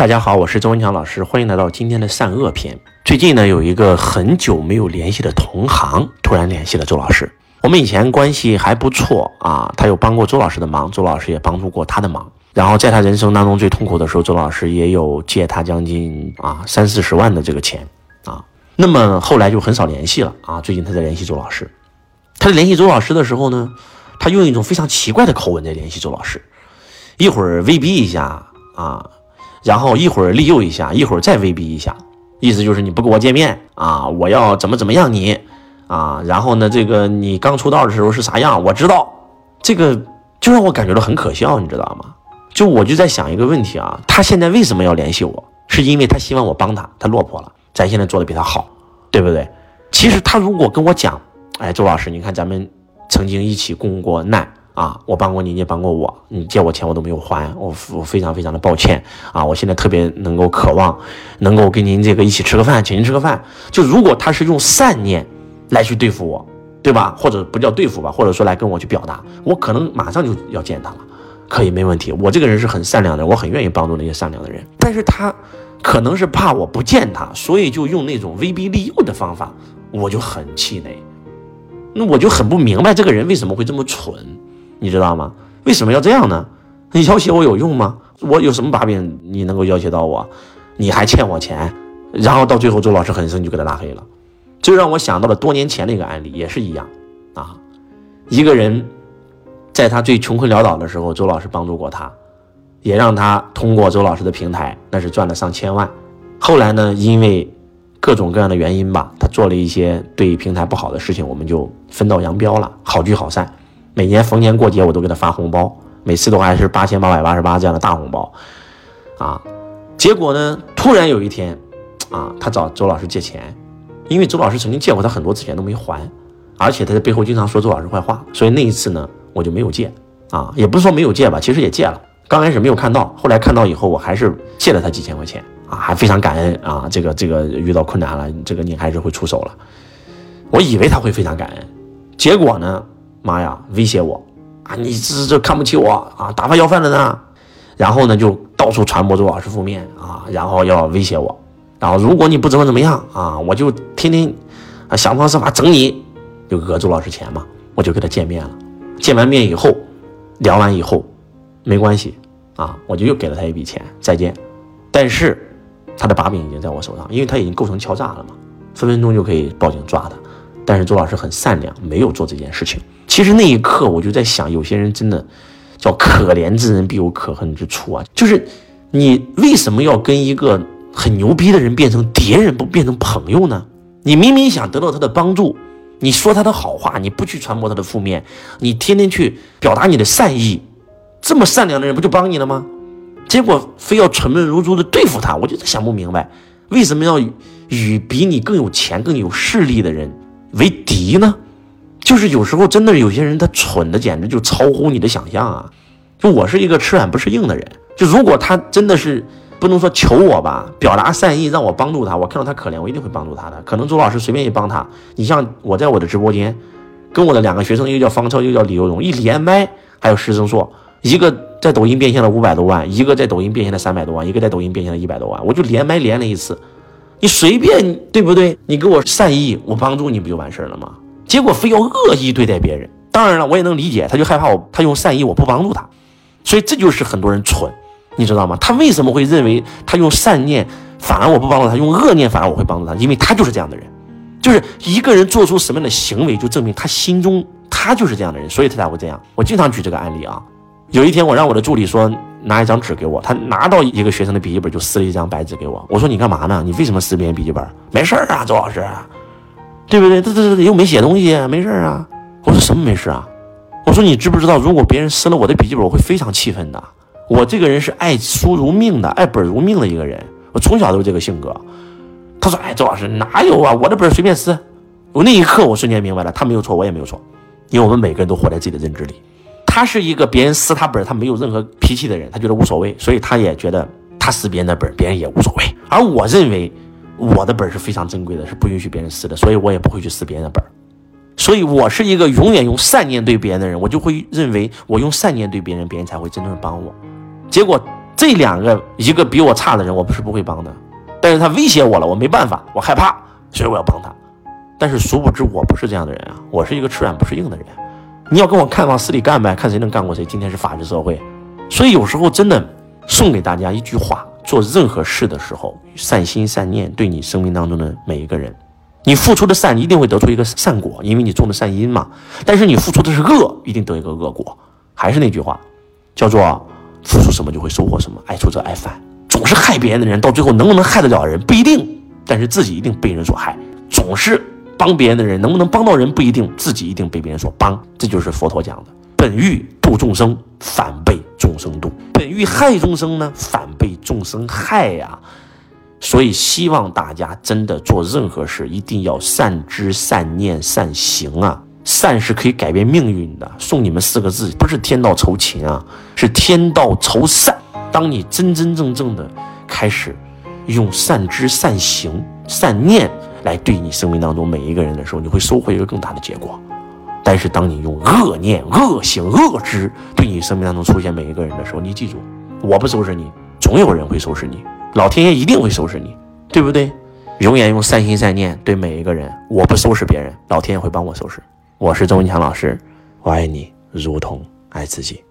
大家好，我是周文强老师，欢迎来到今天的善恶篇。最近呢，有一个很久没有联系的同行突然联系了周老师。我们以前关系还不错啊，他有帮过周老师的忙，周老师也帮助过他的忙。然后在他人生当中最痛苦的时候，周老师也有借他将近啊三四十万的这个钱啊。那么后来就很少联系了啊。最近他在联系周老师，他在联系周老师的时候呢，他用一种非常奇怪的口吻在联系周老师，一会儿威逼一下啊。然后一会儿利诱一下，一会儿再威逼一下，意思就是你不跟我见面啊，我要怎么怎么样你啊？然后呢，这个你刚出道的时候是啥样，我知道，这个就让我感觉到很可笑，你知道吗？就我就在想一个问题啊，他现在为什么要联系我？是因为他希望我帮他，他落魄了，咱现在做的比他好，对不对？其实他如果跟我讲，哎，周老师，你看咱们曾经一起共过难。啊，我帮过你，你也帮过我，你借我钱我都没有还，我我非常非常的抱歉啊！我现在特别能够渴望，能够跟您这个一起吃个饭，请您吃个饭。就如果他是用善念来去对付我，对吧？或者不叫对付吧，或者说来跟我去表达，我可能马上就要见他了，可以没问题。我这个人是很善良的，我很愿意帮助那些善良的人。但是他可能是怕我不见他，所以就用那种威逼利诱的方法，我就很气馁。那我就很不明白这个人为什么会这么蠢。你知道吗？为什么要这样呢？你要挟我有用吗？我有什么把柄你能够要挟到我？你还欠我钱，然后到最后周老师很生气就给他拉黑了，这让我想到了多年前的一个案例，也是一样啊。一个人在他最穷困潦倒的时候，周老师帮助过他，也让他通过周老师的平台那是赚了上千万。后来呢，因为各种各样的原因吧，他做了一些对平台不好的事情，我们就分道扬镳了，好聚好散。每年逢年过节，我都给他发红包，每次都还是八千八百八十八这样的大红包，啊，结果呢，突然有一天，啊，他找周老师借钱，因为周老师曾经借过他很多次钱都没还，而且他在背后经常说周老师坏话，所以那一次呢，我就没有借，啊，也不是说没有借吧，其实也借了，刚开始没有看到，后来看到以后，我还是借了他几千块钱，啊，还非常感恩啊，这个这个遇到困难了，这个你还是会出手了，我以为他会非常感恩，结果呢？妈呀！威胁我啊！你这这看不起我啊！打发要饭的呢？然后呢，就到处传播周老师负面啊！然后要威胁我，然后如果你不怎么怎么样啊，我就天天啊想方设法整你，就讹周老师钱嘛。我就跟他见面了，见完面以后，聊完以后，没关系啊，我就又给了他一笔钱，再见。但是他的把柄已经在我手上，因为他已经构成敲诈了嘛，分分钟就可以报警抓他。但是周老师很善良，没有做这件事情。其实那一刻我就在想，有些人真的叫可怜之人必有可恨之处啊！就是你为什么要跟一个很牛逼的人变成敌人，不变成朋友呢？你明明想得到他的帮助，你说他的好话，你不去传播他的负面，你天天去表达你的善意，这么善良的人不就帮你了吗？结果非要蠢笨如猪的对付他，我就想不明白，为什么要与比你更有钱、更有势力的人为敌呢？就是有时候真的有些人他蠢的简直就超乎你的想象啊！就我是一个吃软不吃硬的人，就如果他真的是不能说求我吧，表达善意让我帮助他，我看到他可怜，我一定会帮助他的。可能周老师随便一帮他，你像我在我的直播间，跟我的两个学生，一个叫方超，一个叫李游荣，一连麦，还有师生硕，一个在抖音变现了五百多万，一个在抖音变现了三百多万，一个在抖音变现了一百多万，我就连麦连了一次，你随便对不对？你给我善意，我帮助你不就完事儿了吗？结果非要恶意对待别人，当然了，我也能理解，他就害怕我，他用善意，我不帮助他，所以这就是很多人蠢，你知道吗？他为什么会认为他用善念，反而我不帮助他，用恶念反而我会帮助他？因为他就是这样的人，就是一个人做出什么样的行为，就证明他心中他就是这样的人，所以他才会这样。我经常举这个案例啊，有一天我让我的助理说拿一张纸给我，他拿到一个学生的笔记本就撕了一张白纸给我，我说你干嘛呢？你为什么撕别人笔记本？没事啊，周老师。对不对？这这这又没写东西，没事啊。我说什么没事啊？我说你知不知道，如果别人撕了我的笔记本，我会非常气愤的。我这个人是爱书如命的，爱本如命的一个人。我从小都是这个性格。他说：“哎，周老师哪有啊？我的本随便撕。”我那一刻我瞬间明白了，他没有错，我也没有错，因为我们每个人都活在自己的认知里。他是一个别人撕他本，他没有任何脾气的人，他觉得无所谓，所以他也觉得他撕别人的本，别人也无所谓。而我认为。我的本是非常珍贵的，是不允许别人撕的，所以我也不会去撕别人的本所以我是一个永远用善念对别人的人，我就会认为我用善念对别人，别人才会真正帮我。结果这两个一个比我差的人，我不是不会帮的，但是他威胁我了，我没办法，我害怕，所以我要帮他。但是殊不知我不是这样的人啊，我是一个吃软不吃硬的人。你要跟我看往死里干呗，看谁能干过谁。今天是法治社会，所以有时候真的送给大家一句话：做任何事的时候，善心善念对你生命当中的每一个人，你付出的善一定会得出一个善果，因为你种的善因嘛。但是你付出的是恶，一定得一个恶果。还是那句话，叫做付出什么就会收获什么，爱出者爱返。总是害别人的人，到最后能不能害得了人不一定，但是自己一定被人所害。总是。帮别人的人能不能帮到人不一定，自己一定被别人所帮，这就是佛陀讲的。本欲度众生，反被众生度；本欲害众生呢，反被众生害呀。所以希望大家真的做任何事，一定要善知、善念、善行啊！善是可以改变命运的。送你们四个字，不是天道酬勤啊，是天道酬善。当你真真正正的开始用善知、善行、善念。来对你生命当中每一个人的时候，你会收获一个更大的结果。但是当你用恶念、恶行、恶知对你生命当中出现每一个人的时候，你记住，我不收拾你，总有人会收拾你，老天爷一定会收拾你，对不对？永远用善心善念对每一个人，我不收拾别人，老天爷会帮我收拾。我是周文强老师，我爱你如同爱自己。